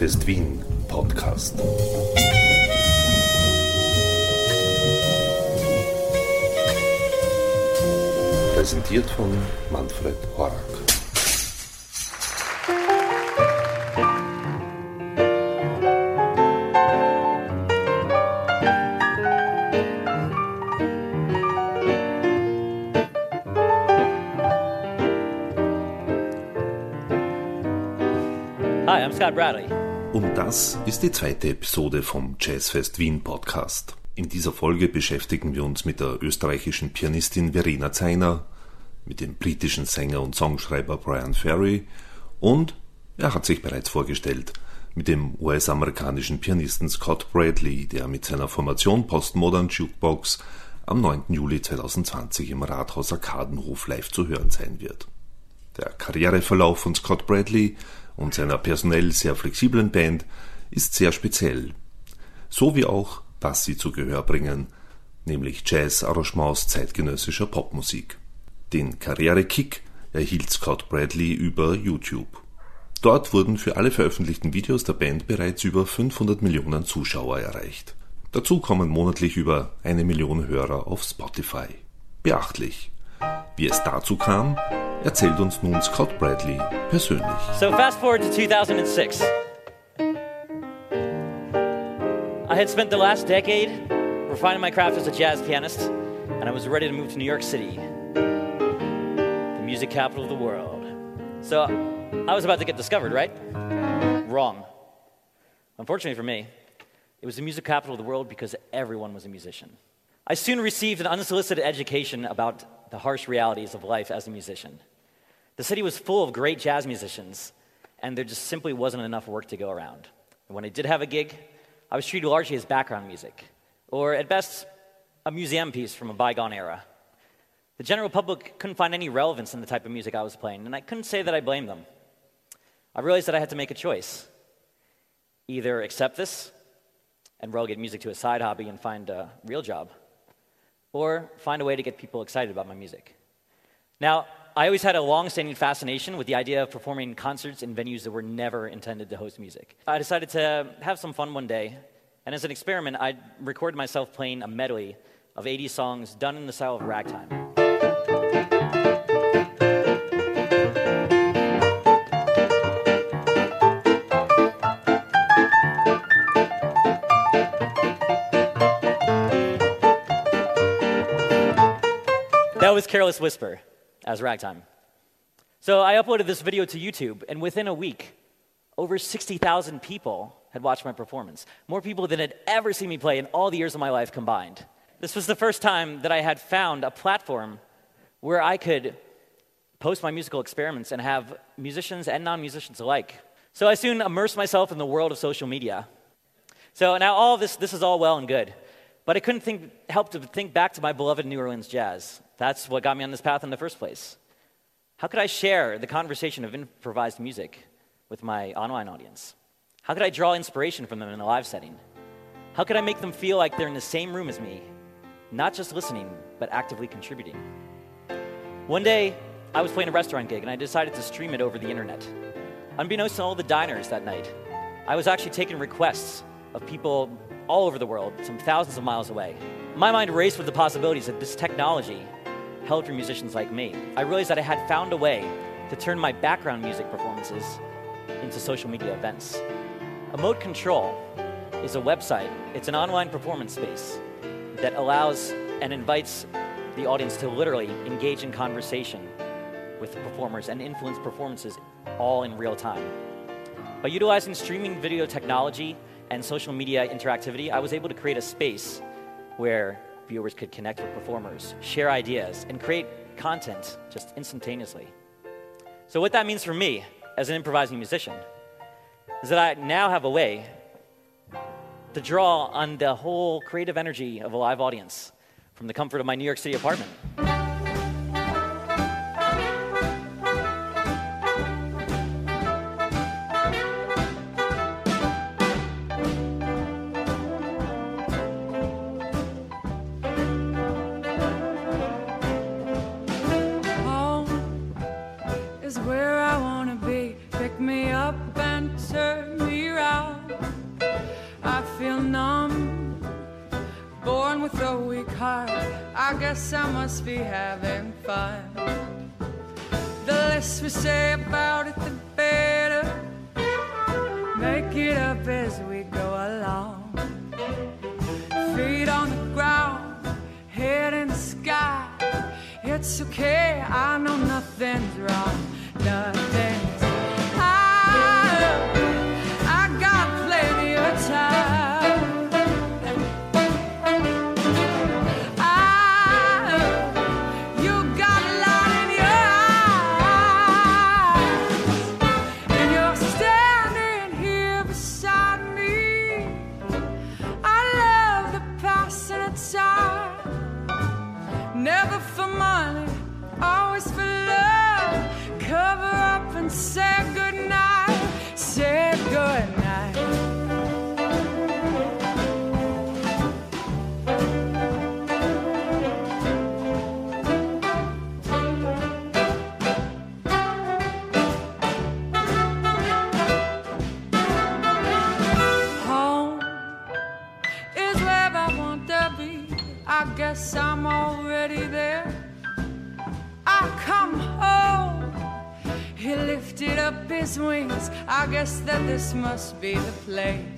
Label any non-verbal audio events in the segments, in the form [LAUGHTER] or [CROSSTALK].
Jazzfest Wien Podcast. Präsentiert von Manfred Horak. Das ist die zweite Episode vom Jazzfest Wien Podcast. In dieser Folge beschäftigen wir uns mit der österreichischen Pianistin Verena Zeiner, mit dem britischen Sänger und Songschreiber Brian Ferry und, er hat sich bereits vorgestellt, mit dem US-amerikanischen Pianisten Scott Bradley, der mit seiner Formation Postmodern Jukebox am 9. Juli 2020 im Rathaus Arkadenhof live zu hören sein wird. Der Karriereverlauf von Scott Bradley und seiner personell sehr flexiblen Band ist sehr speziell. So wie auch, was sie zu Gehör bringen, nämlich Jazz-Arrangements zeitgenössischer Popmusik. Den Karrierekick erhielt Scott Bradley über YouTube. Dort wurden für alle veröffentlichten Videos der Band bereits über 500 Millionen Zuschauer erreicht. Dazu kommen monatlich über eine Million Hörer auf Spotify. Beachtlich. Wie es dazu kam, erzählt uns nun Scott Bradlee persönlich. So, fast forward to 2006. I had spent the last decade refining my craft as a jazz pianist, and I was ready to move to New York City, the music capital of the world. So, I was about to get discovered, right? Wrong. Unfortunately for me, it was the music capital of the world because everyone was a musician. I soon received an unsolicited education about the harsh realities of life as a musician. The city was full of great jazz musicians, and there just simply wasn't enough work to go around. And when I did have a gig, I was treated largely as background music, or at best, a museum piece from a bygone era. The general public couldn't find any relevance in the type of music I was playing, and I couldn't say that I blamed them. I realized that I had to make a choice either accept this and relegate music to a side hobby and find a real job, or find a way to get people excited about my music. Now, I always had a long standing fascination with the idea of performing concerts in venues that were never intended to host music. I decided to have some fun one day, and as an experiment, I recorded myself playing a medley of 80 songs done in the style of ragtime. Was Careless Whisper as ragtime. So I uploaded this video to YouTube, and within a week, over 60,000 people had watched my performance. More people than had ever seen me play in all the years of my life combined. This was the first time that I had found a platform where I could post my musical experiments and have musicians and non musicians alike. So I soon immersed myself in the world of social media. So now all this, this is all well and good, but I couldn't think, help to think back to my beloved New Orleans jazz. That's what got me on this path in the first place. How could I share the conversation of improvised music with my online audience? How could I draw inspiration from them in a live setting? How could I make them feel like they're in the same room as me, not just listening, but actively contributing? One day, I was playing a restaurant gig and I decided to stream it over the internet. Unbeknownst to all the diners that night, I was actually taking requests of people all over the world, some thousands of miles away. My mind raced with the possibilities that this technology held for musicians like me. I realized that I had found a way to turn my background music performances into social media events. Emote Control is a website, it's an online performance space that allows and invites the audience to literally engage in conversation with the performers and influence performances all in real time. By utilizing streaming video technology and social media interactivity, I was able to create a space where viewers could connect with performers, share ideas, and create content just instantaneously. So, what that means for me as an improvising musician is that I now have a way to draw on the whole creative energy of a live audience from the comfort of my New York City apartment. Must be having this must be the place.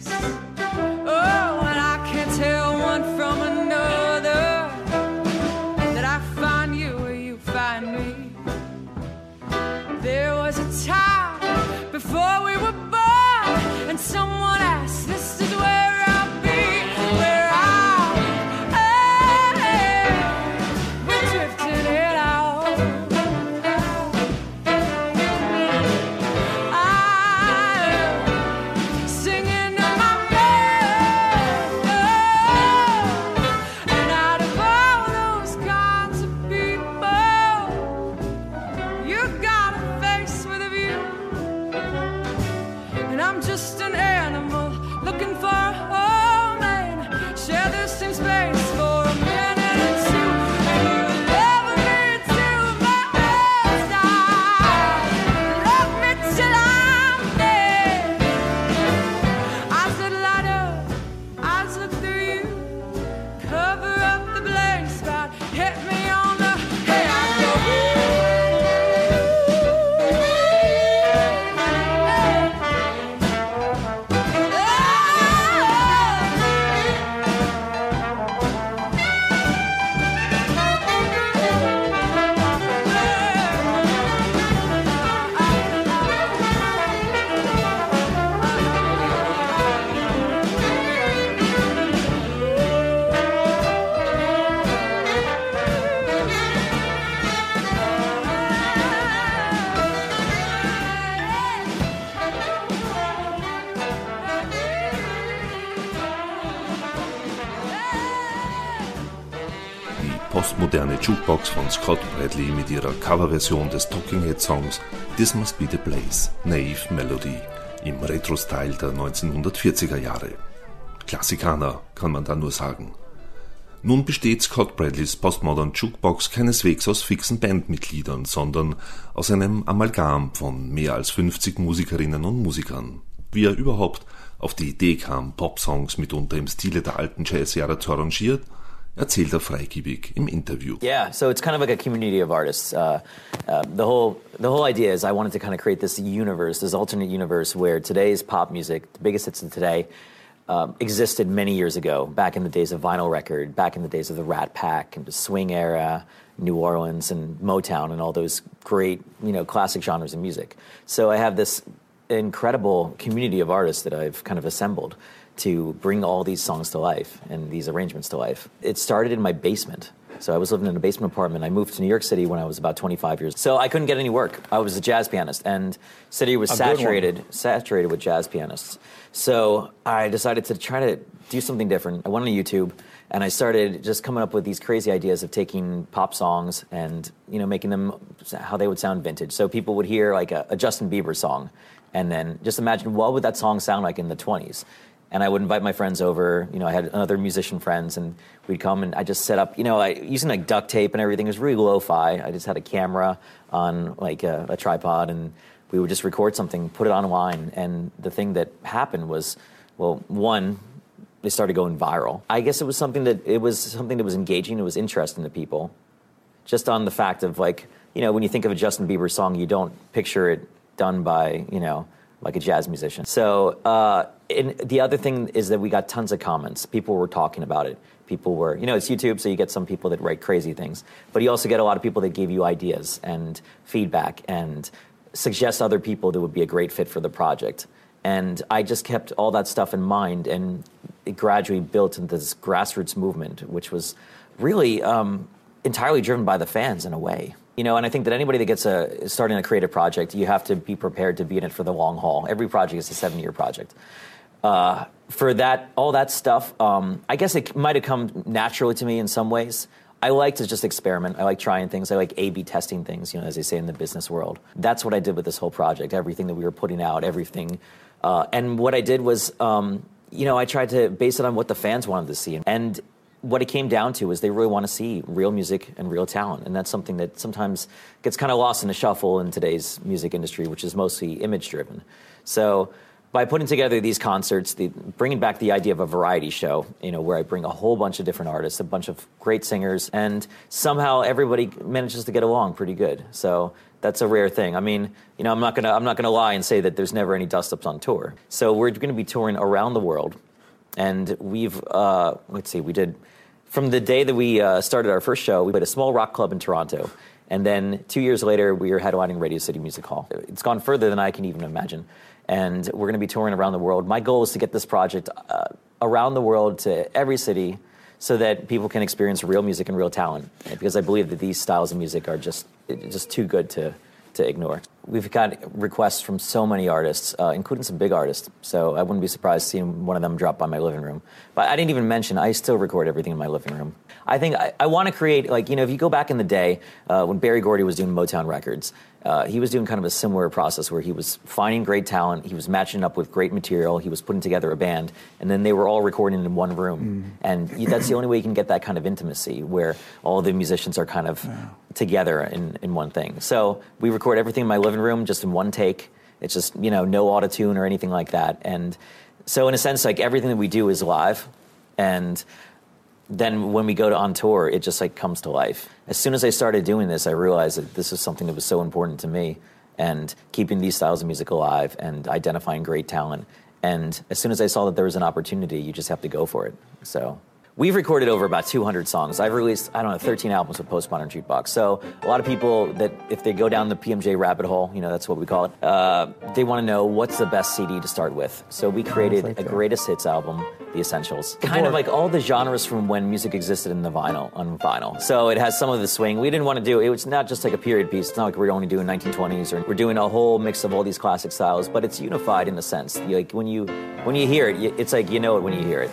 Jukebox von Scott Bradley mit ihrer Coverversion des Talking Head Songs This Must Be the Place, Naive Melody im Retro-Style der 1940er Jahre. Klassikaner kann man da nur sagen. Nun besteht Scott Bradleys Postmodern Jukebox keineswegs aus fixen Bandmitgliedern, sondern aus einem Amalgam von mehr als 50 Musikerinnen und Musikern. Wie er überhaupt auf die Idee kam, Popsongs mitunter im Stile der alten Jazzjahre zu arrangieren, erzählt er freigebig im Interview. Yeah, so it's kind of like a community of artists. Uh, uh, the whole the whole idea is I wanted to kind of create this universe, this alternate universe where today's pop music, the biggest hits of today, um, existed many years ago, back in the days of vinyl record, back in the days of the Rat Pack and the swing era, New Orleans and Motown and all those great, you know, classic genres of music. So I have this incredible community of artists that I've kind of assembled to bring all these songs to life and these arrangements to life. It started in my basement. So I was living in a basement apartment. I moved to New York City when I was about 25 years. Old. So I couldn't get any work. I was a jazz pianist, and city was A saturated, saturated with jazz pianists. So I decided to try to do something different. I went on YouTube, and I started just coming up with these crazy ideas of taking pop songs and you know making them how they would sound vintage. So people would hear like a, a Justin Bieber song, and then just imagine what would that song sound like in the 20s and I would invite my friends over. You know, I had other musician friends, and we'd come and I just set up. You know, I using like duct tape and everything. It was really lo-fi. I just had a camera on like a, a tripod, and we would just record something, put it online. And the thing that happened was, well, one, they started going viral. I guess it was something that it was something that was engaging, it was interesting to people. Just on the fact of like, you know, when you think of a Justin Bieber song, you don't picture it done by, you know, like a jazz musician. So, uh, and the other thing is that we got tons of comments. People were talking about it. People were, you know, it's YouTube, so you get some people that write crazy things, but you also get a lot of people that give you ideas and feedback and suggest other people that would be a great fit for the project. And I just kept all that stuff in mind, and it gradually built into this grassroots movement, which was really um, entirely driven by the fans in a way. You know, and I think that anybody that gets a starting a creative project, you have to be prepared to be in it for the long haul. Every project is a seven-year project. Uh, for that, all that stuff, um, I guess it might have come naturally to me in some ways. I like to just experiment. I like trying things. I like A/B testing things. You know, as they say in the business world. That's what I did with this whole project. Everything that we were putting out, everything uh, and what I did was, um, you know, I tried to base it on what the fans wanted to see. And what it came down to is they really want to see real music and real talent. And that's something that sometimes gets kind of lost in the shuffle in today's music industry, which is mostly image driven. So by putting together these concerts, the, bringing back the idea of a variety show, you know, where I bring a whole bunch of different artists, a bunch of great singers, and somehow everybody manages to get along pretty good. So that's a rare thing. I mean, you know, I'm not gonna I'm not gonna lie and say that there's never any dust ups on tour. So we're going to be touring around the world, and we've uh, let's see, we did from the day that we uh, started our first show, we played a small rock club in Toronto. And then two years later, we were headlining Radio City Music Hall. It's gone further than I can even imagine. And we're going to be touring around the world. My goal is to get this project uh, around the world to every city so that people can experience real music and real talent. Because I believe that these styles of music are just just too good to to ignore. We've got requests from so many artists, uh, including some big artists. So I wouldn't be surprised seeing one of them drop by my living room. But I didn't even mention I still record everything in my living room. I think I, I want to create like you know if you go back in the day uh, when Berry Gordy was doing Motown Records, uh, he was doing kind of a similar process where he was finding great talent, he was matching up with great material, he was putting together a band, and then they were all recording in one room. Mm. And that's the only way you can get that kind of intimacy where all the musicians are kind of yeah. together in, in one thing. So we record everything in my living room just in one take. It's just, you know, no auto tune or anything like that. And so, in a sense, like everything that we do is live. And then when we go to on tour, it just like comes to life. As soon as I started doing this, I realized that this is something that was so important to me, and keeping these styles of music alive and identifying great talent. And as soon as I saw that there was an opportunity, you just have to go for it. So We've recorded over about 200 songs. I've released, I don't know, 13 albums with Postmodern Jukebox. So a lot of people that, if they go down the PMJ rabbit hole, you know, that's what we call it, uh, they want to know what's the best CD to start with. So we created like a greatest hits album, The Essentials. Kind of like all the genres from when music existed in the vinyl, on vinyl. So it has some of the swing. We didn't want to do, it was not just like a period piece. It's not like we're only doing 1920s or we're doing a whole mix of all these classic styles, but it's unified in a sense. Like when you, when you hear it, it's like you know it when you hear it.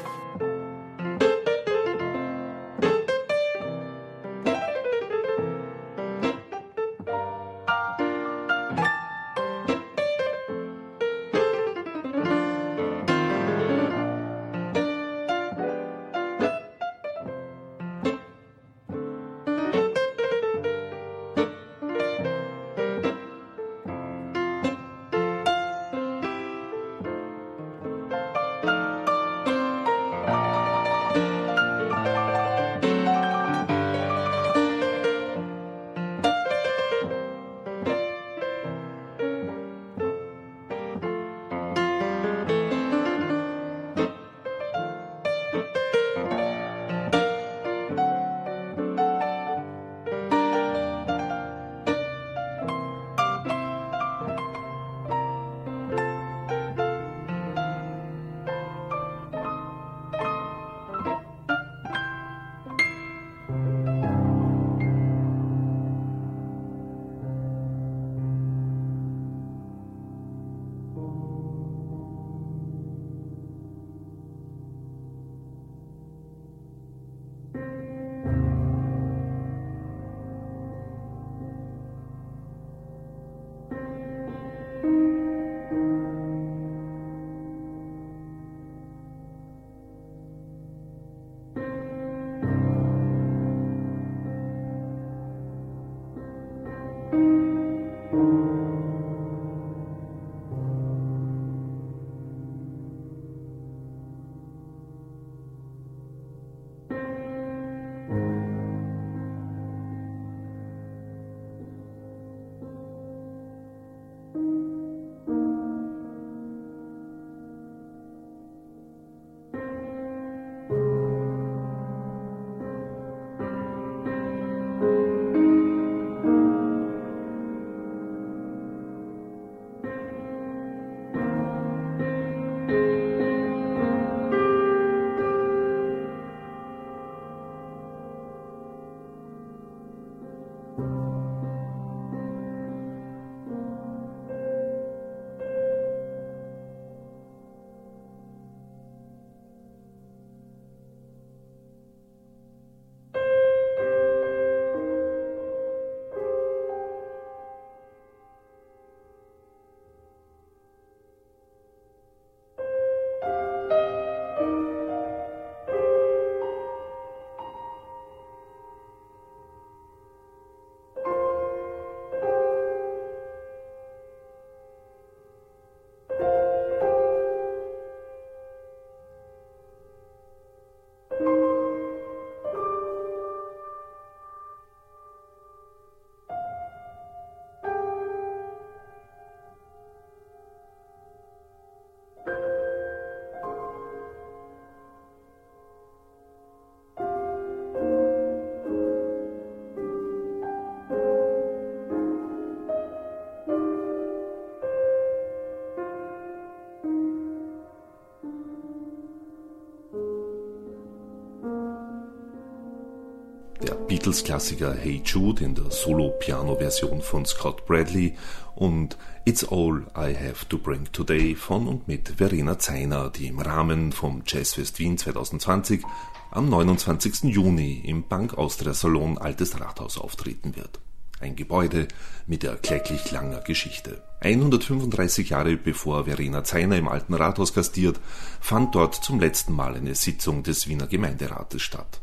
Beatles-Klassiker Hey Jude in der Solo-Piano-Version von Scott Bradley und It's All I Have to Bring Today von und mit Verena Zeiner, die im Rahmen vom Jazzfest Wien 2020 am 29. Juni im Bank Austria Salon Altes Rathaus auftreten wird. Ein Gebäude mit erklecklich langer Geschichte. 135 Jahre bevor Verena Zeiner im Alten Rathaus gastiert, fand dort zum letzten Mal eine Sitzung des Wiener Gemeinderates statt.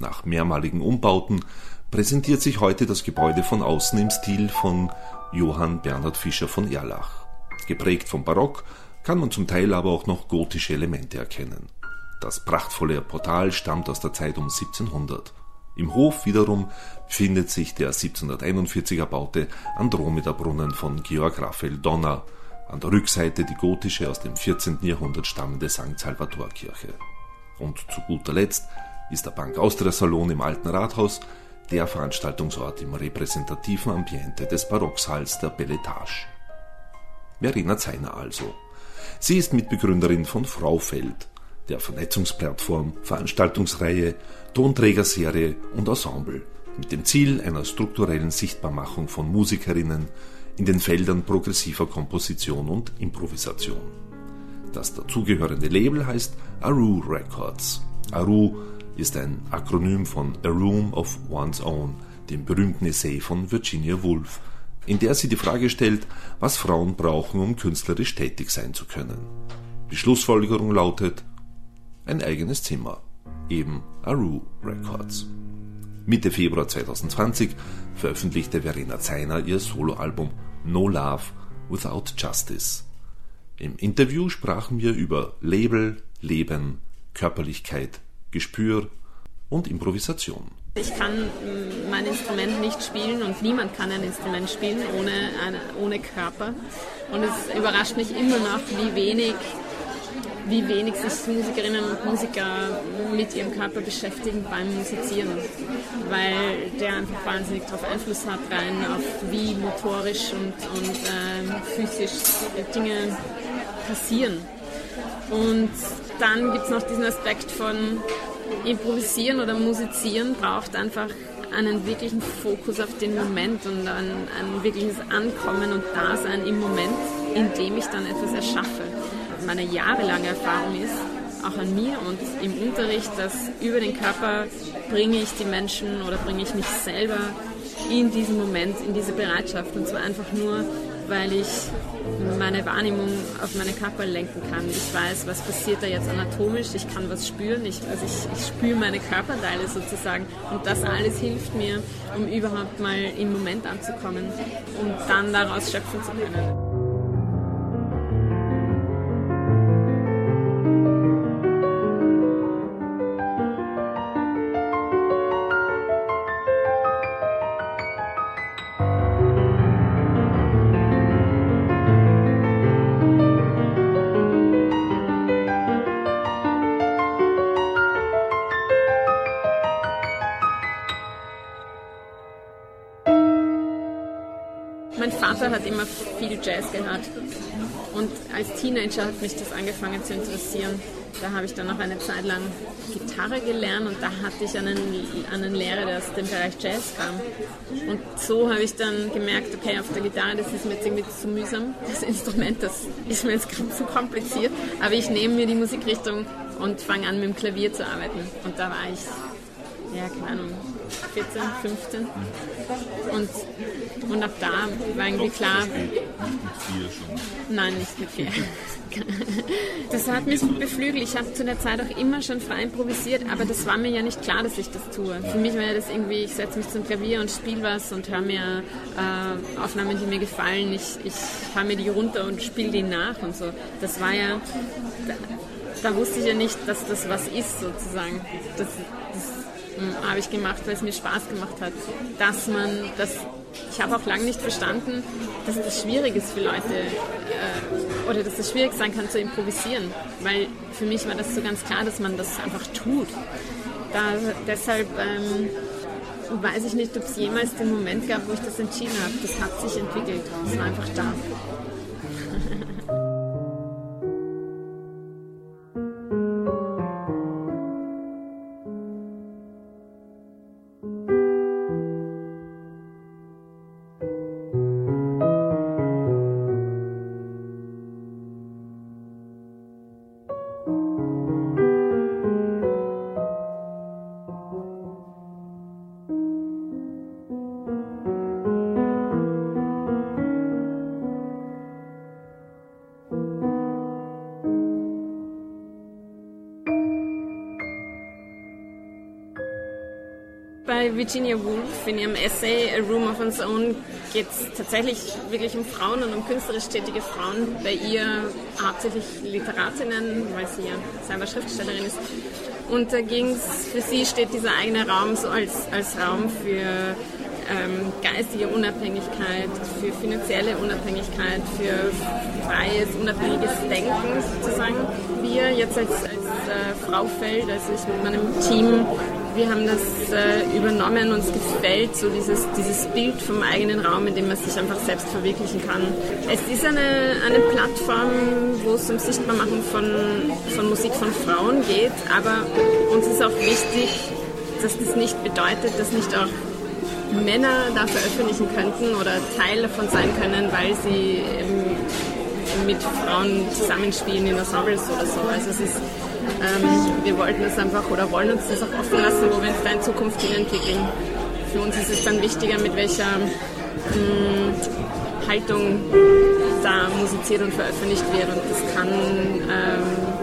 Nach mehrmaligen Umbauten präsentiert sich heute das Gebäude von außen im Stil von Johann Bernhard Fischer von Erlach. Geprägt vom Barock kann man zum Teil aber auch noch gotische Elemente erkennen. Das prachtvolle Portal stammt aus der Zeit um 1700. Im Hof wiederum befindet sich der 1741 erbaute Andromeda-Brunnen von Georg Raphael Donner, an der Rückseite die gotische aus dem 14. Jahrhundert stammende St. Salvator-Kirche. Und zu guter Letzt ist der Bank Austria Salon im Alten Rathaus der Veranstaltungsort im repräsentativen Ambiente des Barocksaals der Belletage. Verena Zeiner also. Sie ist Mitbegründerin von Fraufeld, der Vernetzungsplattform, Veranstaltungsreihe, Tonträgerserie und Ensemble mit dem Ziel einer strukturellen Sichtbarmachung von Musikerinnen in den Feldern progressiver Komposition und Improvisation. Das dazugehörende Label heißt Aru Records. Aru ist ein Akronym von A Room of One's Own, dem berühmten Essay von Virginia Woolf, in der sie die Frage stellt, was Frauen brauchen, um künstlerisch tätig sein zu können. Die Schlussfolgerung lautet ein eigenes Zimmer, eben Aru Records. Mitte Februar 2020 veröffentlichte Verena Zeiner ihr Soloalbum No Love Without Justice. Im Interview sprachen wir über Label, Leben, Körperlichkeit, Gespür und Improvisation. Ich kann mm, mein Instrument nicht spielen und niemand kann ein Instrument spielen ohne, eine, ohne Körper. Und es überrascht mich immer noch, wie wenig, wie wenig sich Musikerinnen und Musiker mit ihrem Körper beschäftigen beim Musizieren. Weil der einfach wahnsinnig darauf Einfluss hat, rein auf wie motorisch und, und ähm, physisch Dinge passieren. Und dann gibt es noch diesen Aspekt von Improvisieren oder Musizieren braucht einfach einen wirklichen Fokus auf den Moment und ein, ein wirkliches Ankommen und Dasein im Moment, in dem ich dann etwas erschaffe. Meine jahrelange Erfahrung ist, auch an mir und im Unterricht, dass über den Körper bringe ich die Menschen oder bringe ich mich selber in diesen Moment, in diese Bereitschaft. Und zwar einfach nur, weil ich meine Wahrnehmung auf meine Körper lenken kann. Ich weiß, was passiert da jetzt anatomisch, ich kann was spüren, ich, also ich, ich spüre meine Körperteile sozusagen und das alles hilft mir, um überhaupt mal im Moment anzukommen und dann daraus schöpfen zu können. Teenager hat mich das angefangen zu interessieren. Da habe ich dann noch eine Zeit lang Gitarre gelernt und da hatte ich einen, einen Lehrer, der aus dem Bereich Jazz kam. Und so habe ich dann gemerkt, okay, auf der Gitarre, das ist mir jetzt irgendwie zu mühsam. Das Instrument, das ist mir jetzt zu kompliziert. Aber ich nehme mir die Musikrichtung und fange an, mit dem Klavier zu arbeiten. Und da war ich, ja, keine Ahnung, 14, 15. Und, und ab da war irgendwie klar. Mit vier schon? Nein, nicht mit vier. Das hat mich beflügelt. Ich habe zu der Zeit auch immer schon frei improvisiert, aber das war mir ja nicht klar, dass ich das tue. Für mich war ja das irgendwie, ich setze mich zum Klavier und spiele was und höre mir äh, Aufnahmen, die mir gefallen. Ich, ich höre mir die runter und spiele die nach und so. Das war ja, da, da, wusste ich ja nicht, dass das was ist sozusagen. Das, das habe ich gemacht, weil es mir Spaß gemacht hat. Dass man das, ich habe auch lange nicht verstanden, dass das schwierig ist für Leute äh, oder dass es schwierig sein kann zu improvisieren, weil für mich war das so ganz klar, dass man das einfach tut. Da, deshalb ähm, weiß ich nicht, ob es jemals den Moment gab, wo ich das entschieden habe. Das hat sich entwickelt. Es war einfach da. Virginia Woolf in ihrem Essay A Room of One's Own geht es tatsächlich wirklich um Frauen und um künstlerisch tätige Frauen. Bei ihr hauptsächlich Literatinnen, weil sie ja selber Schriftstellerin ist. Und da ging es, für sie steht dieser eigene Raum so als, als Raum für ähm, geistige Unabhängigkeit, für finanzielle Unabhängigkeit, für freies, unabhängiges Denken sozusagen. Wir jetzt als, als äh, Frau Feld, also ich mit meinem Team, wir haben das äh, übernommen, uns gefällt so dieses, dieses Bild vom eigenen Raum, in dem man sich einfach selbst verwirklichen kann. Es ist eine, eine Plattform, wo es um Sichtbarmachen von, von Musik von Frauen geht, aber uns ist auch wichtig, dass das nicht bedeutet, dass nicht auch Männer da veröffentlichen könnten oder Teil davon sein können, weil sie mit Frauen zusammenspielen in Ensembles oder so. Also es ist, ähm, wir wollten es einfach oder wollen uns das auch offen lassen, wo wir uns da in Zukunft hin entwickeln. Für uns ist es dann wichtiger, mit welcher mh, hm, Haltung da musiziert und veröffentlicht wird und das kann ähm,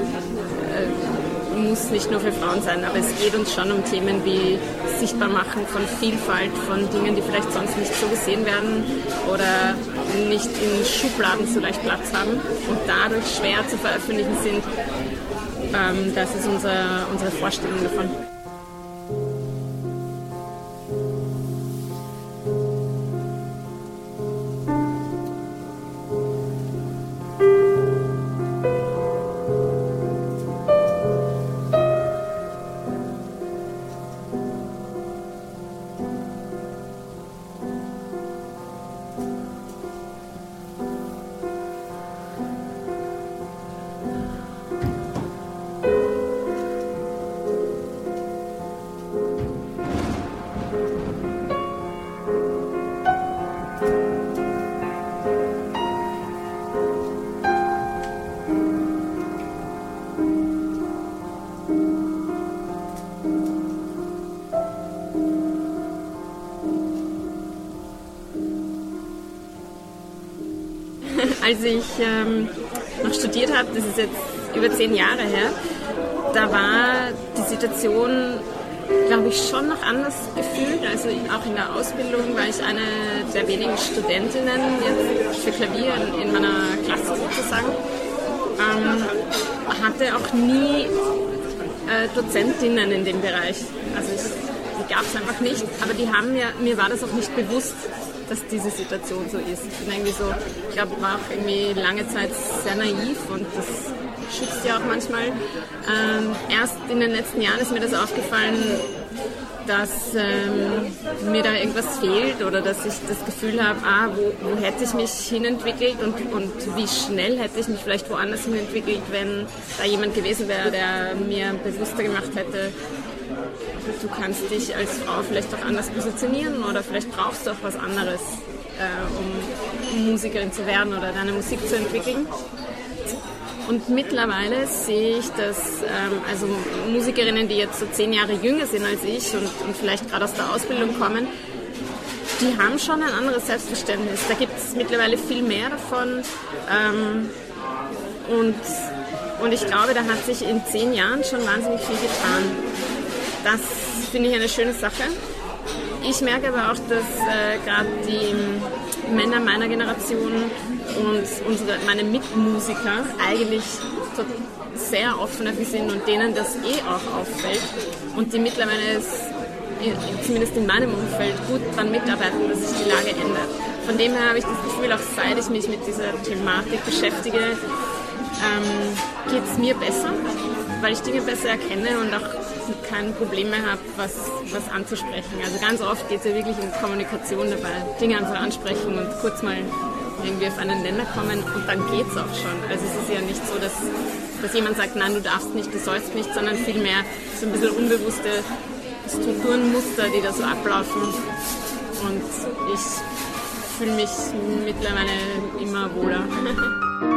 muss nicht nur für Frauen sein, aber es geht uns schon um Themen wie Sichtbarmachen von Vielfalt, von Dingen, die vielleicht sonst nicht so gesehen werden oder nicht in Schubladen so leicht Platz haben und dadurch schwer zu veröffentlichen sind. Ähm, das ist unser, unsere Vorstellung davon. Als ich ähm, noch studiert habe, das ist jetzt über zehn Jahre her, da war die Situation, glaube ich, schon noch anders gefühlt. Also auch in der Ausbildung war ich eine der wenigen Studentinnen jetzt für Klavier in, in meiner Klasse sozusagen. Ähm, hatte auch nie äh, Dozentinnen in dem Bereich. Also ich, die gab es einfach nicht, aber die haben mir, mir war das auch nicht bewusst, dass diese Situation so ist. Ich bin irgendwie so, ich glaube, war auch irgendwie lange Zeit sehr naiv und das schützt ja auch manchmal. Ähm, erst in den letzten Jahren ist mir das aufgefallen, dass ähm, mir da irgendwas fehlt oder dass ich das Gefühl habe, ah, wo, wo hätte ich mich hinentwickelt und, und wie schnell hätte ich mich vielleicht woanders hinentwickelt, wenn da jemand gewesen wäre, der mir bewusster gemacht hätte, du kannst dich als Frau vielleicht auch anders positionieren oder vielleicht brauchst du auch was anderes, äh, um Musikerin zu werden oder deine Musik zu entwickeln. Und mittlerweile sehe ich, dass ähm, also Musikerinnen, die jetzt so zehn Jahre jünger sind als ich und, und vielleicht gerade aus der Ausbildung kommen, die haben schon ein anderes Selbstverständnis. Da gibt es mittlerweile viel mehr davon. Ähm, und, und ich glaube, da hat sich in zehn Jahren schon wahnsinnig viel getan. Das finde ich eine schöne Sache. Ich merke aber auch, dass äh, gerade die Männer meiner Generation und unsere, meine Mitmusiker eigentlich sehr offen dafür sind und denen das eh auch auffällt und die mittlerweile zumindest in meinem Umfeld gut daran mitarbeiten, dass sich die Lage ändert. Von dem her habe ich das Gefühl, auch seit ich mich mit dieser Thematik beschäftige, ähm, geht es mir besser, weil ich Dinge besser erkenne und auch kein Problem mehr habe, was, was anzusprechen. Also ganz oft geht es ja wirklich um Kommunikation dabei. Dinge einfach ansprechen und kurz mal irgendwie auf einen Nenner kommen und dann geht es auch schon. Also es ist ja nicht so, dass, dass jemand sagt, nein, du darfst nicht, du sollst nicht, sondern vielmehr so ein bisschen unbewusste Strukturen, Muster, die da so ablaufen. Und ich fühle mich mittlerweile immer wohler. [LAUGHS]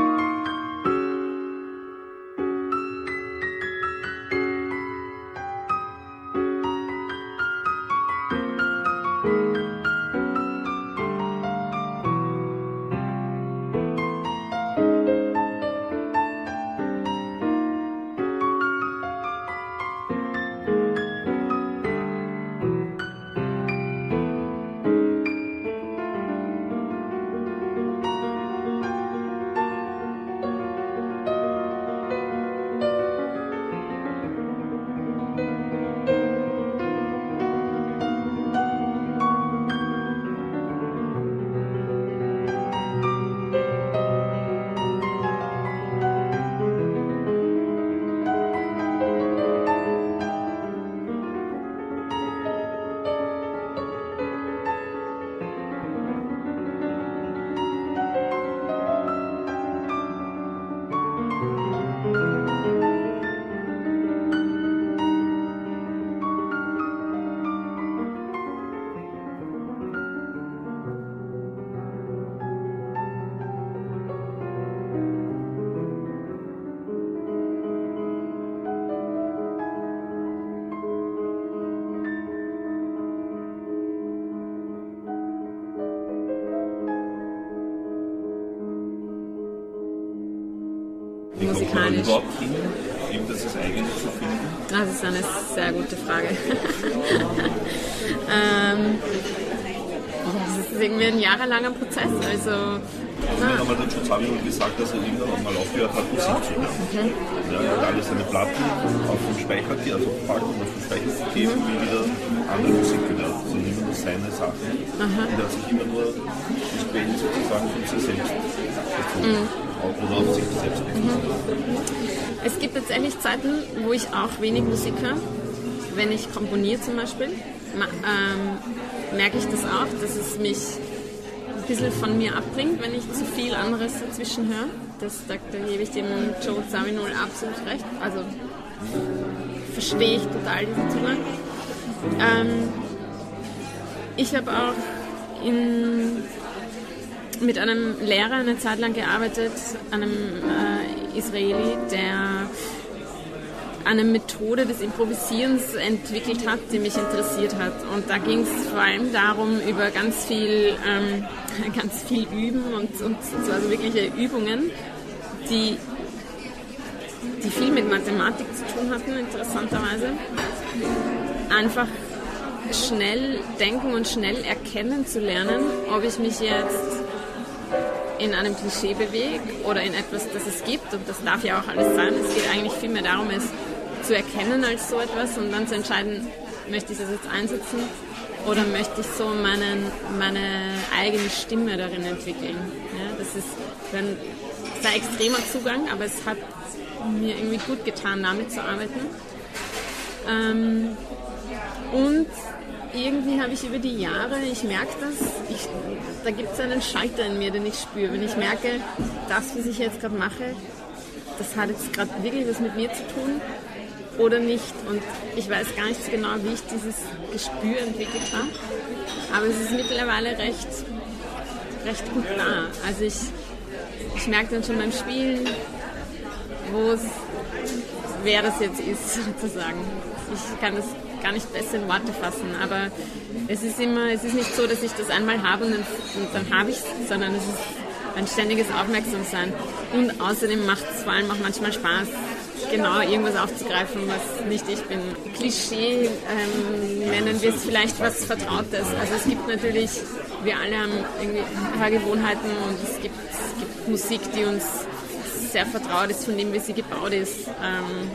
überhaupt hin, eben das als eigenes zu finden? Das ist eine sehr gute Frage. [LAUGHS] ähm, ja, das ist irgendwie ein jahrelanger Prozess. Also, Irgendwann einmal der Joe Zawinul gesagt, dass er irgendwann mal aufgehört hat, Musik zu hören. Ja, er hat alle seine Platten auf den Speicher, also verpackt und auf den Speicher gegeben, wie wieder andere Musik gehört. Also immer nur seine Sachen. Und er hat sich immer nur das Band sozusagen von sich selbst bezogen. Oder auf sich selbst bezogen. es gibt tatsächlich Zeiten, wo ich auch wenig Musik höre. Wenn ich komponiere zum Beispiel, ähm, merke ich das auch, dass es mich ein bisschen von mir abbringt, wenn ich zu viel anderes dazwischen höre. Das, da, da gebe ich dem Joe Zawinul absolut recht. Also verstehe ich total diesen Zugang. Ähm, ich habe auch in, mit einem Lehrer eine Zeit lang gearbeitet, einem äh, Israeli, der eine Methode des Improvisierens entwickelt hat, die mich interessiert hat. Und da ging es vor allem darum, über ganz viel, ähm, [LAUGHS] ganz viel Üben und, und so, also wirkliche Übungen, die, die viel mit Mathematik zu tun hatten, interessanterweise. Einfach schnell denken und schnell erkennen zu lernen, ob ich mich jetzt in einem Klischee bewege oder in etwas, das es gibt. Und das darf ja auch alles sein. Es geht eigentlich viel mehr darum, es zu erkennen als so etwas und dann zu entscheiden, möchte ich das jetzt einsetzen oder möchte ich so meinen, meine eigene Stimme darin entwickeln. Ja, das ist ein sehr extremer Zugang, aber es hat mir irgendwie gut getan, damit zu arbeiten. Ähm, und irgendwie habe ich über die Jahre, ich merke das, ich, da gibt es einen Schalter in mir, den ich spüre. Wenn ich merke, das, was ich jetzt gerade mache, das hat jetzt gerade wirklich was mit mir zu tun oder nicht. Und ich weiß gar nicht so genau, wie ich dieses Gespür entwickelt habe. Aber es ist mittlerweile recht, recht gut da. Also ich, ich merke dann schon beim Spielen, wo es, wer das jetzt ist, [LAUGHS] sozusagen. Ich kann das gar nicht besser in Worte fassen, aber es ist immer, es ist nicht so, dass ich das einmal habe und dann, dann habe ich es, sondern es ist ein ständiges Aufmerksamsein. Und außerdem macht es vor allem auch manchmal Spaß, genau irgendwas aufzugreifen, was nicht ich bin. Klischee ähm, nennen wir es vielleicht was Vertrautes. Also es gibt natürlich, wir alle haben irgendwie Hörgewohnheiten und es gibt, es gibt Musik, die uns sehr vertraut ist, von dem, wie sie gebaut ist. Ähm,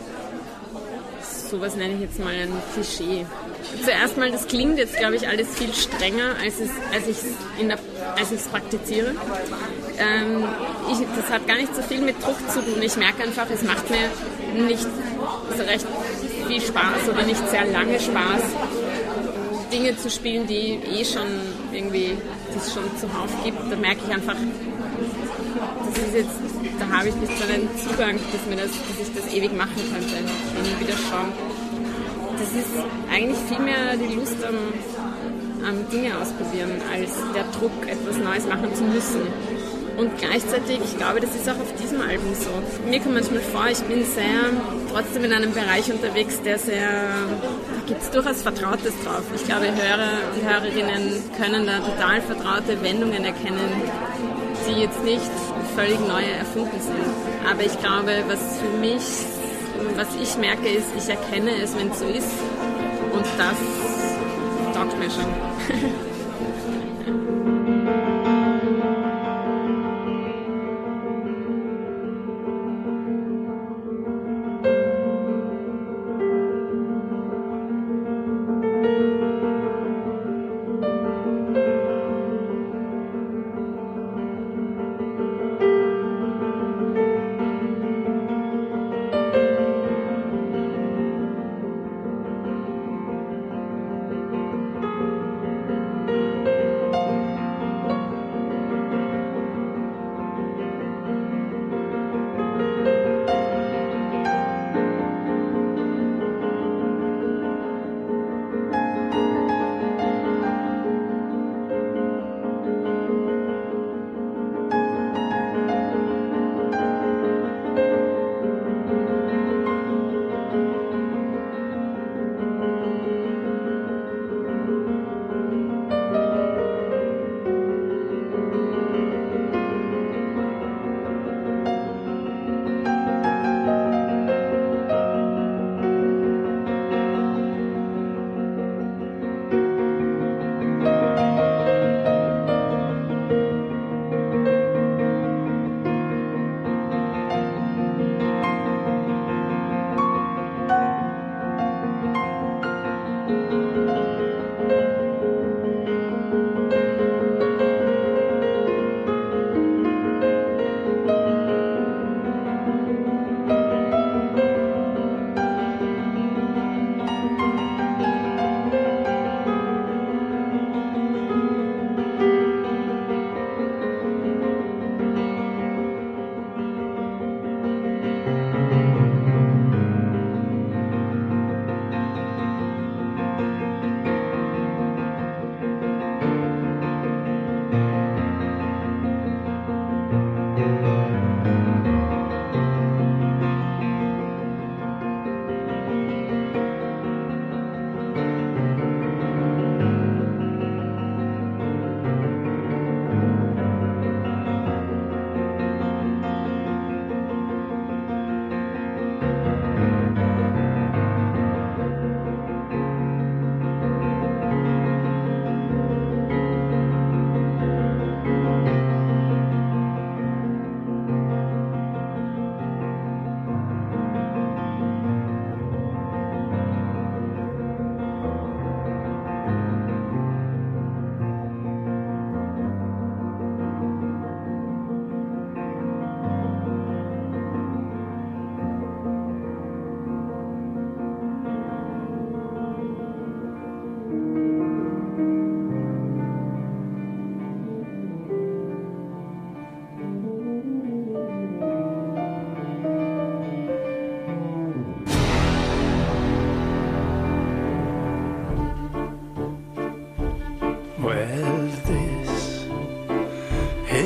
sowas nenne ich jetzt mal ein Klischee. Zuerst mal, das klingt jetzt, glaube ich, alles viel strenger, als, es, als ich es praktiziere. Ähm, ich, das hat gar nicht so viel mit Druck zu tun. Ich merke einfach, es macht mir nicht so recht viel Spaß oder nicht sehr lange Spaß, Dinge zu spielen, die eh schon irgendwie, die es schon zuhauf gibt. Da merke ich einfach, das ist jetzt, da habe ich nicht so einen Zugang, dass, mir das, dass ich das ewig machen könnte. Hin wieder schauen. Das ist eigentlich viel mehr die Lust am, am Dinge ausprobieren, als der Druck, etwas Neues machen zu müssen. Und gleichzeitig, ich glaube, das ist auch auf diesem Album so. Mir kommt manchmal vor, ich bin sehr, trotzdem in einem Bereich unterwegs, der sehr, da gibt es durchaus Vertrautes drauf. Ich glaube, Hörer und Hörerinnen können da total vertraute Wendungen erkennen, die jetzt nicht völlig neue erfunden sind. Aber ich glaube, was für mich, was ich merke, ist, ich erkenne es, wenn es so ist. Und das taugt mir schon. [LAUGHS]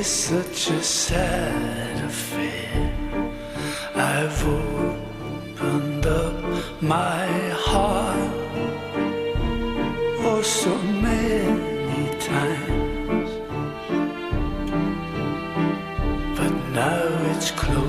such a sad affair. I've opened up my heart oh so many times, but now it's closed.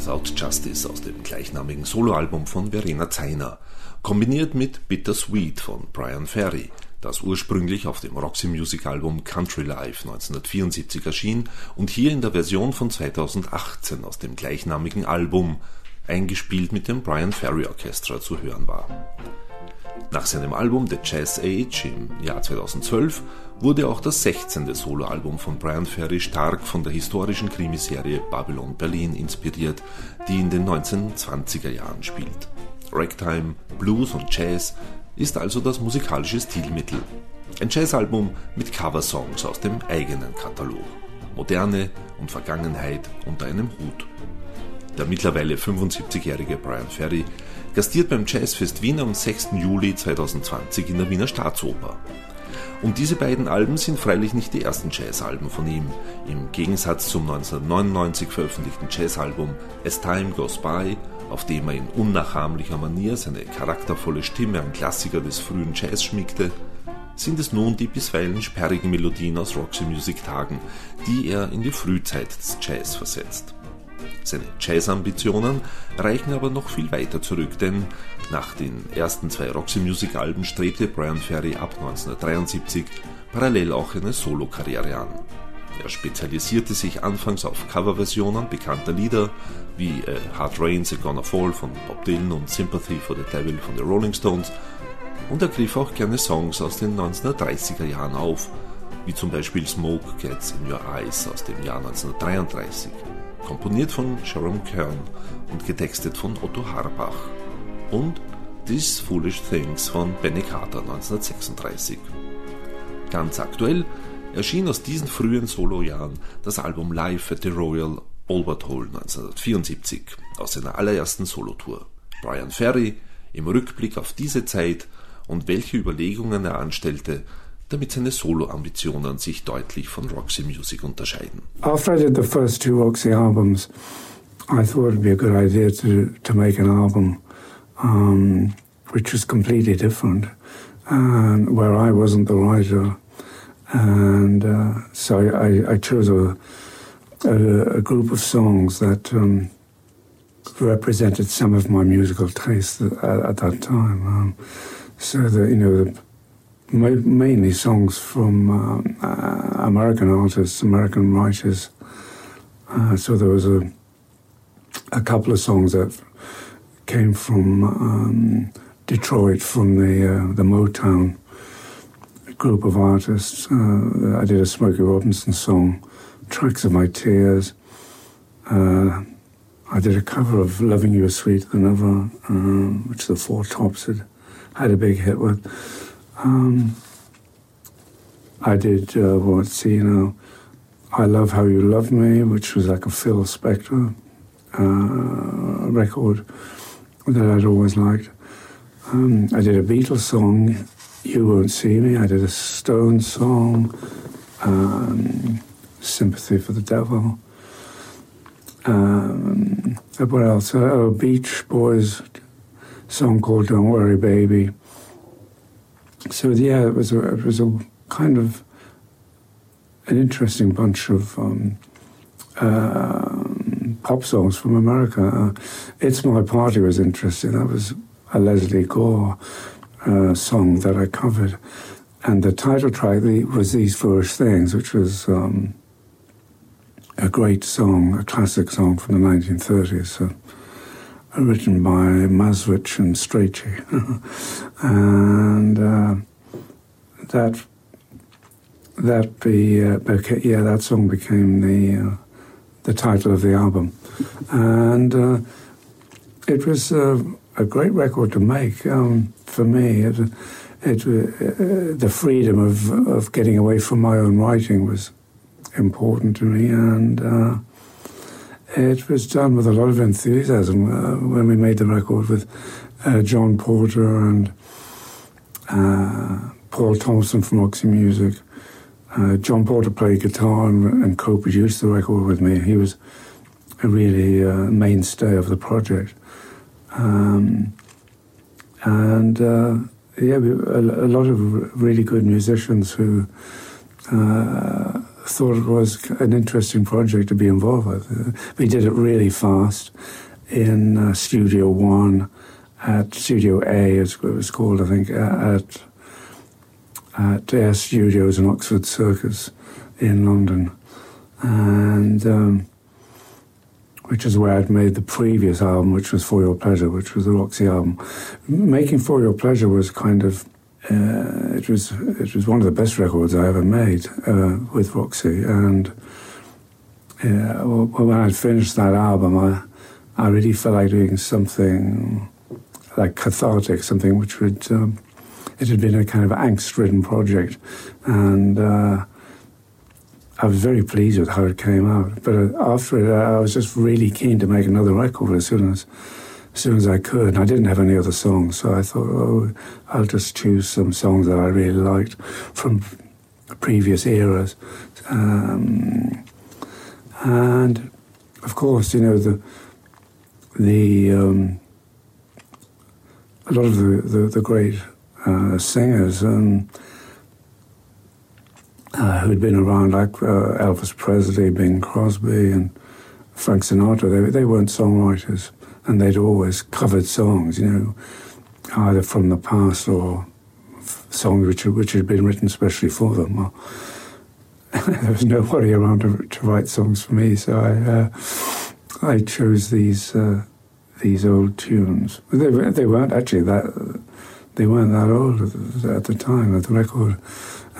Without Justice aus dem gleichnamigen Soloalbum von Verena Zeiner, kombiniert mit Bittersweet von Brian Ferry, das ursprünglich auf dem Roxy Music Album Country Life 1974 erschien und hier in der Version von 2018 aus dem gleichnamigen Album, eingespielt mit dem Brian Ferry Orchestra zu hören war. Nach seinem Album The Jazz Age im Jahr 2012 wurde auch das 16. Soloalbum von Brian Ferry stark von der historischen Krimiserie Babylon Berlin inspiriert, die in den 1920er Jahren spielt. Ragtime, Blues und Jazz ist also das musikalische Stilmittel. Ein Jazzalbum mit Coversongs aus dem eigenen Katalog. Moderne und Vergangenheit unter einem Hut. Der mittlerweile 75-jährige Brian Ferry gastiert beim Jazzfest Wien am 6. Juli 2020 in der Wiener Staatsoper. Und diese beiden Alben sind freilich nicht die ersten Jazzalben von ihm. Im Gegensatz zum 1999 veröffentlichten Jazzalbum As Time Goes By, auf dem er in unnachahmlicher Manier seine charaktervolle Stimme an Klassiker des frühen Jazz schmiegte, sind es nun die bisweilen sperrigen Melodien aus Roxy Music Tagen, die er in die Frühzeit des Jazz versetzt. Seine Jazz-Ambitionen reichen aber noch viel weiter zurück, denn nach den ersten zwei Roxy Music Alben strebte Brian Ferry ab 1973 parallel auch eine Solokarriere an. Er spezialisierte sich anfangs auf Coverversionen bekannter Lieder wie äh, Hard Rain's Are Gonna Fall von Bob Dylan und Sympathy for the Devil von den Rolling Stones, und er griff auch gerne Songs aus den 1930er Jahren auf, wie zum Beispiel Smoke Gets in Your Eyes aus dem Jahr 1933, komponiert von Jerome Kern und getextet von Otto Harbach, und These Foolish Things von Benny Carter 1936. Ganz aktuell erschien aus diesen frühen Solojahren das Album Live at the Royal Albert Hall 1974 aus seiner allerersten Solotour. Brian Ferry im Rückblick auf diese Zeit und welche Überlegungen er anstellte, damit seine Solo-Ambitionen sich deutlich von Roxy Music unterscheiden. After I did the first two Roxy albums, I thought it'd be a good idea to, to make an album um, which was completely different, and where I wasn't the writer. And uh, so I, I chose a, a, a, group of songs that um, represented some of my musical tastes at, at that time. Um, so that you know, the, mainly songs from um, uh, American artists, American writers. Uh, so there was a a couple of songs that came from um, Detroit, from the uh, the Motown group of artists. Uh, I did a Smokey Robinson song, Tracks of My Tears. Uh, I did a cover of Loving You is Sweet Than Ever, uh, which the Four Tops had had a big hit with. Um, I did uh, what's you know, I Love How You Love Me, which was like a Phil Spector uh, record that I'd always liked. Um, I did a Beatles song, You Won't See Me. I did a Stone song, um, Sympathy for the Devil. Um, what else? A Beach Boys song called Don't Worry Baby. So yeah, it was a, it was a kind of an interesting bunch of um, uh, pop songs from America. Uh, it's My Party was interesting. That was a Lesley Gore uh, song that I covered. And the title track was These Foolish Things, which was um, a great song, a classic song from the 1930s, uh, written by Maschwitz and Strachey. [LAUGHS] and uh, that that be uh, yeah that song became the uh, the title of the album, and uh, it was uh, a great record to make um, for me. It, it uh, the freedom of of getting away from my own writing was important to me, and it was done with a lot of enthusiasm uh, when we made the record with uh, John Porter and Paul Thompson from Roxy Music. Uh, John Porter played guitar and, and, co-produced the record with me. He was a really uh, mainstay of the project. Um, and uh, yeah, a, a, lot of really good musicians who uh, thought it was an interesting project to be involved with. we did it really fast in uh, Studio One at Studio A, as it was called, I think, at at Air Studios in Oxford Circus in London, and um, which is where I'd made the previous album, which was For Your Pleasure, which was the Roxy album. Making For Your Pleasure was kind of uh, it was it was one of the best records I ever made uh, with Roxy, and uh, well, when I'd finished that album, I I really felt like doing something like cathartic, something which would um, it had been a kind of angst-ridden project, and uh, I was very pleased with how it came out. But uh, after it, I was just really keen to make another record as soon as as soon as I could. And I didn't have any other songs, so I thought, oh, I'll just choose some songs that I really liked from previous eras. Um, and of course, you know the the um, a lot of the, the, the great uh, singers um, uh, who'd been around, like uh, Elvis Presley, Bing Crosby, and Frank Sinatra. They, they weren't songwriters, and they'd always covered songs, you know, either from the past or songs which, which had been written especially for them. [LAUGHS] There was nobody around to, to, write songs for me, so I uh, I chose these uh, these old tunes. They, they weren't actually that they weren't that old at the time. The record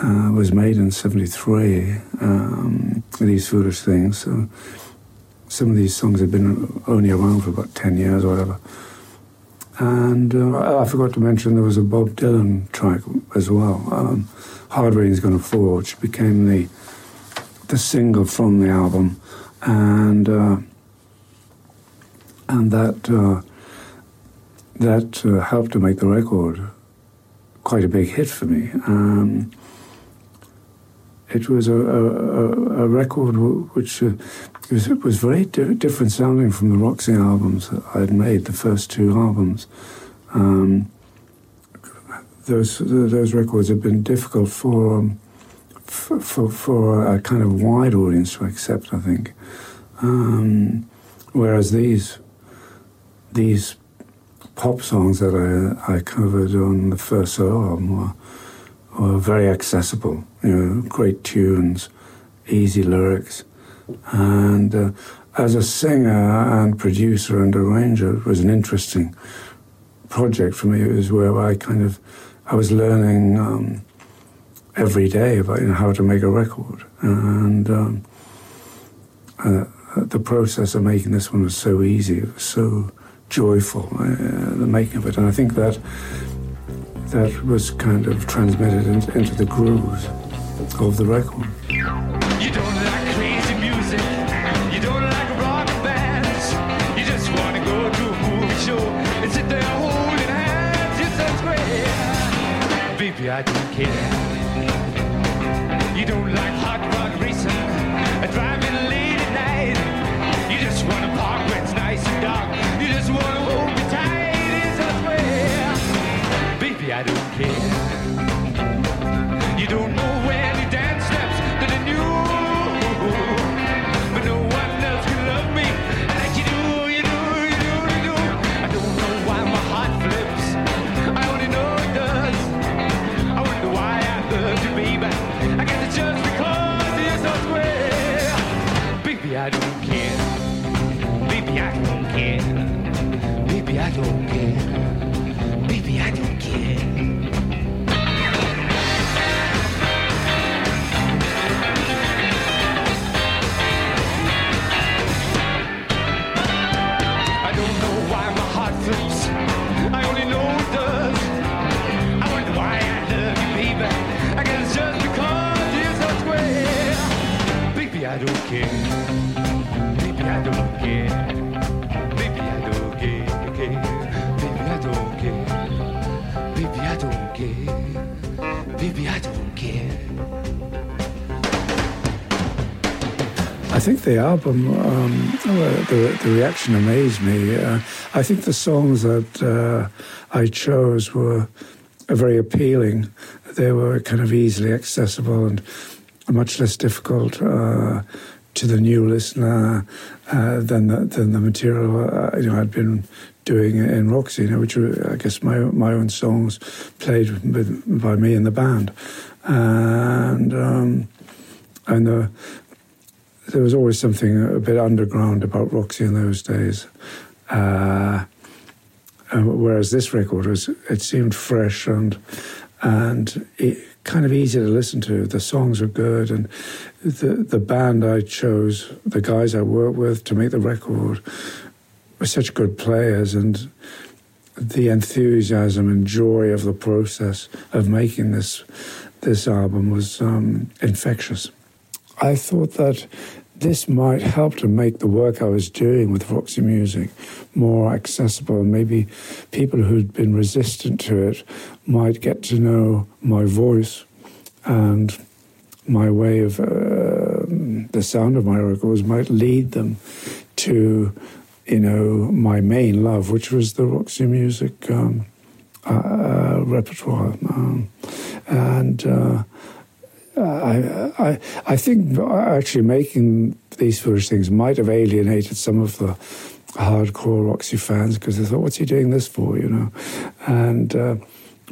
uh, was made in '73. Um, these foolish things. So some of these songs had been only around for about ten years or whatever. And uh, I forgot to mention there was a Bob Dylan track as well. Um, Hard Rain's Gonna Fall, which became the the single from the album, and uh, and that uh, that uh, helped to make the record quite a big hit for me. Um, it was a, a, a record which uh, was, was very di- different sounding from the Roxy albums that I had made, the first two albums. Um, those those records have been difficult for, um, for, for, for a kind of wide audience to accept, I think. Um, whereas these these pop songs that I, I covered on the first solo album were, were very accessible. You know, great tunes, easy lyrics, and uh, as a singer and producer and arranger, it was an interesting project for me. It was where I kind of I was learning um, every day about you know, how to make a record, and um, uh, the process of making this one was so easy. It was so joyful, uh, the making of it. And I think that that was kind of transmitted into, into the grooves of the record. You don't like don't care. Baby, I don't care. I don't know why my heart flips. I think the album, um, the, the reaction amazed me. Uh, I think the songs that uh, I chose were very appealing. They were kind of easily accessible and much less difficult uh, to the new listener uh, than the, than the material uh, you know I'd been doing in Roxy, which were I guess my my own songs played with, by me and the band, and um, and the there was always something a bit underground about Roxy in those days. Uh, whereas this record was, it seemed fresh and and it, kind of easy to listen to. The songs were good, and the the band I chose, the guys I worked with to make the record, were such good players, and the enthusiasm and joy of the process of making this this album was um, infectious. I thought that this might help to make the work I was doing with Roxy Music more accessible. Maybe people who'd been resistant to it might get to know my voice and my way of uh, the sound of my records might lead them to, you know, my main love, which was the Roxy Music um, uh, repertoire. Um, and uh, I, I, think actually making these foolish things might have alienated some of the hardcore Roxy fans because they thought, "What's he doing this for?" You know, and uh,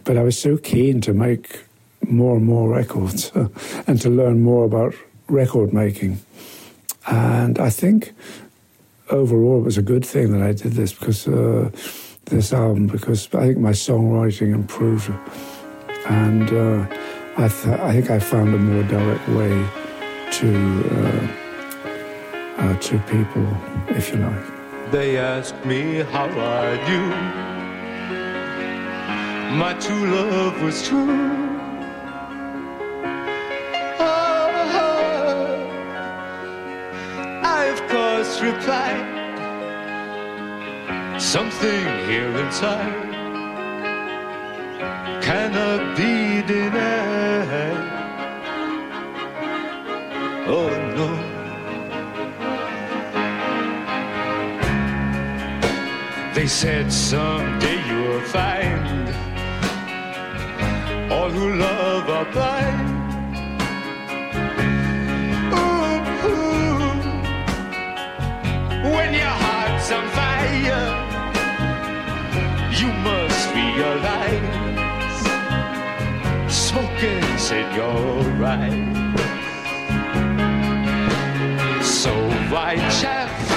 but I was so keen to make more and more records [LAUGHS] and to learn more about record making, and I think overall it was a good thing that I did this because uh, this album because I think my songwriting improved, and uh, I, th- I think I found a more direct way to uh, uh, to people, if you like. They asked me how I knew my true love was true. Oh, I of course replied something here inside cannot be said someday you'll find all who love are blind. Ooh, ooh. When your heart's on fire, you must realize said you're right. So I chaff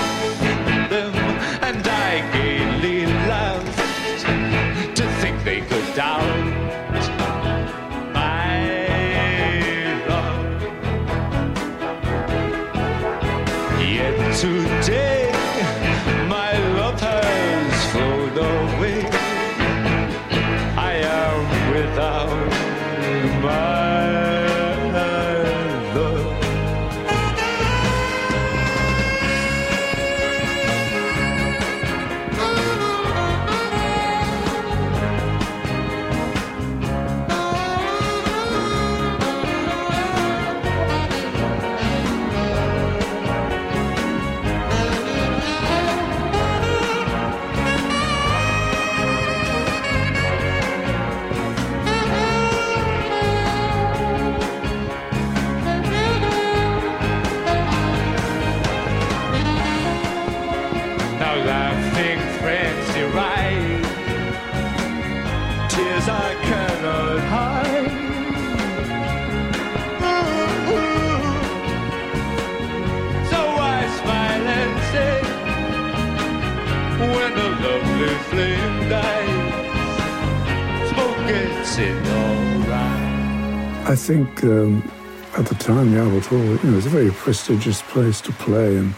think um, at the time, the Albert Hall, you know, it was a very prestigious place to play, and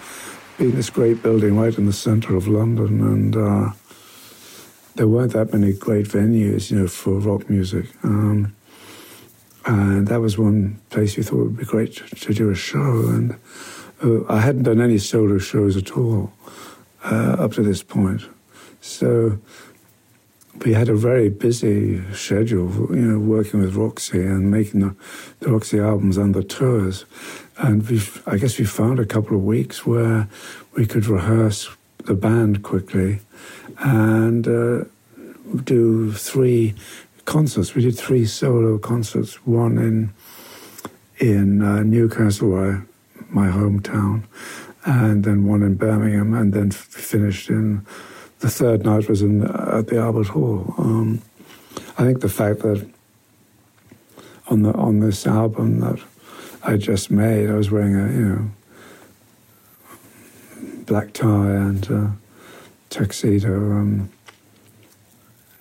being this great building right in the centre of London, and uh, there weren't that many great venues, you know, for rock music. Um, and that was one place we thought would be great to, to do a show. And uh, I hadn't done any solo shows at all uh, up to this point, so we had a very busy schedule, you know, working with Roxy and making the, the Roxy albums and the tours. And we, I guess we found a couple of weeks where we could rehearse the band quickly and uh, do three concerts. We did three solo concerts, one in in uh, Newcastle, my hometown, and then one in Birmingham, and then f- finished in the third night was in at the Albert Hall. Um, I think the fact that on the on this album that I just made, I was wearing a you know black tie and tuxedo. Um,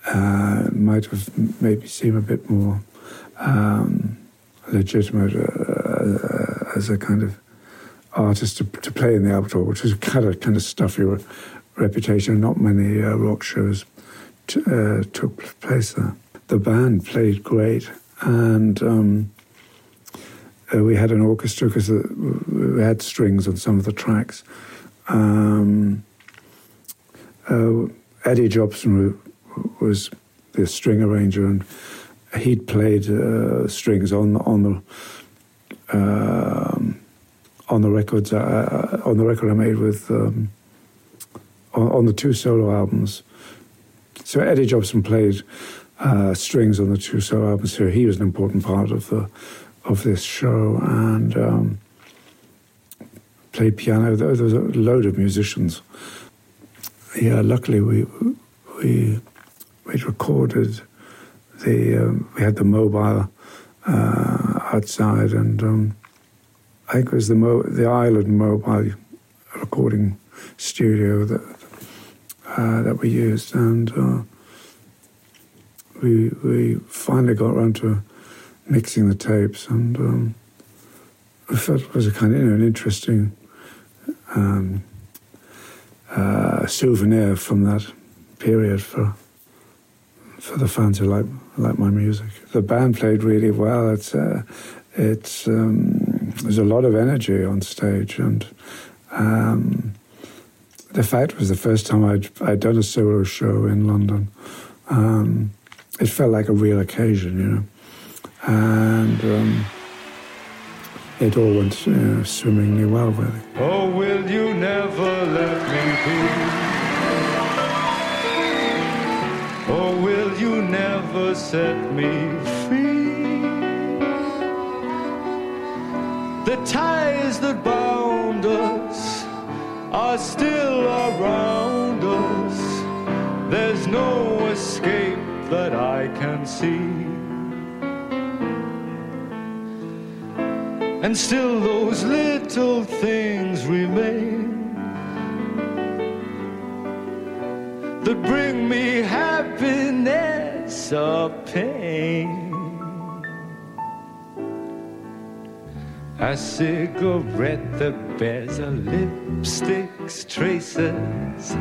uh, might have made me seem a bit more um, legitimate uh, as a kind of artist to, to play in the Albert Hall, which was kind of kind of stuffy reputation. Not many uh, rock shows t- uh, took place there. The band played great, and um, uh, we had an orchestra because we had strings on some of the tracks. Um, uh, Eddie Jobson was the string arranger, and he'd played uh, strings on on the um, on the records uh, on the record I made with um, on, on the two solo albums. So Eddie Jobson played uh, strings on the two solo albums. So he was an important part of the of this show and um, played piano. There, there was a load of musicians. Yeah, luckily we we we recorded the um, we had the mobile uh, outside and. Um, I think it was the Mo- the Island Mobile Recording Studio that uh, that we used, and uh, we we finally got around to mixing the tapes, and um, I felt it was a kind of you know, an interesting um, uh, souvenir from that period for for the fans who like like my music. The band played really well. It's uh, it's um, there's a lot of energy on stage, and um, the fact was the first time I'd I'd done a solo show in London. Um, it felt like a real occasion, you know, and um, it all went you know, swimmingly well, really. Oh, will you never let me be? Or will you never set me free? The ties that bound us are still around us. There's no escape that I can see. And still those little things remain that bring me happiness or pain. A cigarette that bears a lipstick's traces,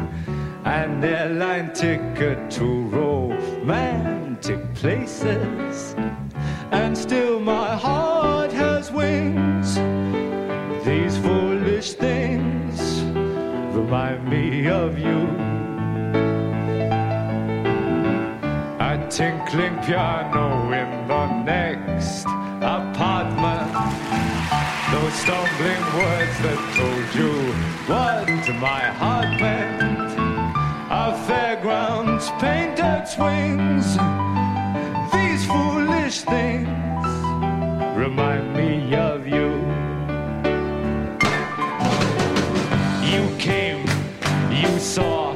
an airline ticket to romantic places, and still my heart has wings. These foolish things remind me of you. A tinkling piano in the next Stumbling words that told you what my heart meant. A fairground's painted swings. These foolish things remind me of you. You came, you saw,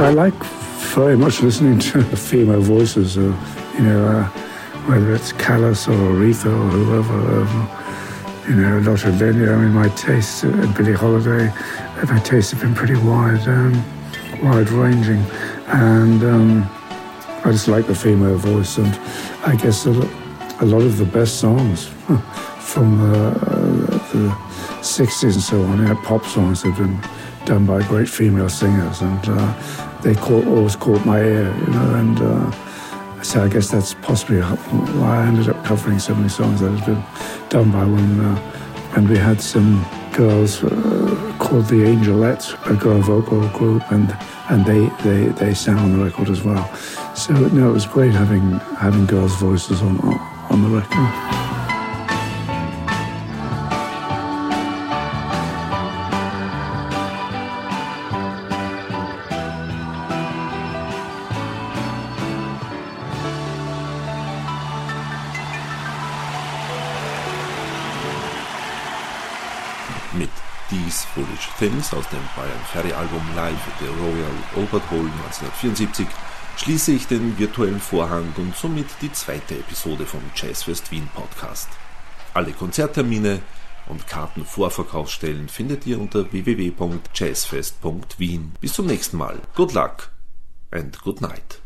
I like very much listening to female voices, uh, you know, uh, whether it's Callas or Aretha or whoever. Um, you know, a Lotte Lenya. I mean, my tastes, uh, Billie Holiday, uh, my tastes have been pretty wide, um, wide ranging, and um, I just like the female voice, and I guess a, lot of the best songs [LAUGHS] from the, the 60s and so on, you know, pop songs have been done by great female singers, and uh, they caught, always caught my ear, you know, and uh, so I guess that's possibly why I ended up covering so many songs that had been done by women. Uh, and we had some girls uh, called the Angelettes, a girl vocal group, and and they, they, they sang on the record as well. So no, it was great having having girls' voices on on the record. Aus dem Bayern Ferry Album Live at the Royal Albert Hall 1974 schließe ich den virtuellen Vorhang und somit die zweite Episode vom Jazzfest Wien Podcast. Alle Konzerttermine und Kartenvorverkaufsstellen findet ihr unter www.jazzfest.wien. Bis zum nächsten Mal. Good luck and good night.